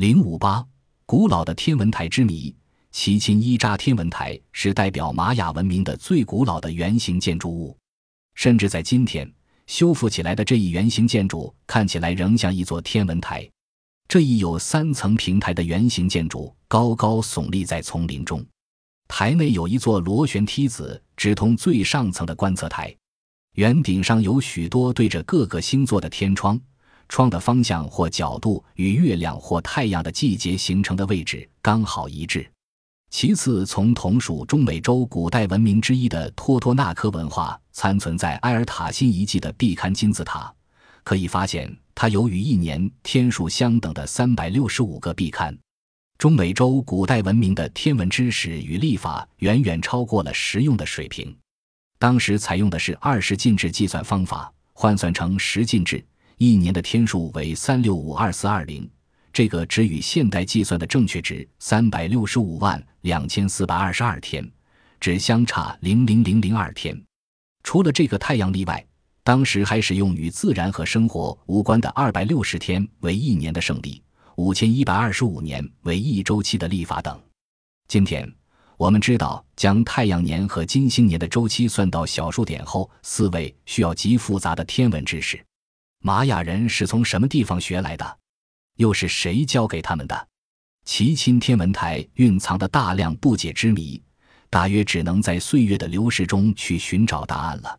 零五八，古老的天文台之谜。奇钦伊扎天文台是代表玛雅文明的最古老的圆形建筑物，甚至在今天修复起来的这一圆形建筑看起来仍像一座天文台。这一有三层平台的圆形建筑高高耸立在丛林中，台内有一座螺旋梯子直通最上层的观测台，圆顶上有许多对着各个星座的天窗，窗的方向或角度与月亮或太阳的季节形成的位置刚好一致。其次，从同属中美洲古代文明之一的托托纳科文化残存在埃尔塔辛遗迹的壁龛金字塔，可以发现它有与一年天数相等的三百六十五个壁龛。中美洲古代文明的天文知识与历法远远超过了实用的水平。当时采用的是二十进制计算方法，换算成十进制，一年的天数为三六五二四二零。这个只与现代计算的正确值三百六十五万两千四百二十二天，只相差零零零零二天。除了这个太阳例外，当时还使用与自然和生活无关的二百六十天为一年的胜利，五千一百二十五年为一周期的历法等。今天我们知道，将太阳年和金星年的周期算到小数点后，四位需要极复杂的天文知识。玛雅人是从什么地方学来的？又是谁教给他们的？奇钦天文台蕴藏的大量不解之谜，大约只能在岁月的流逝中去寻找答案了。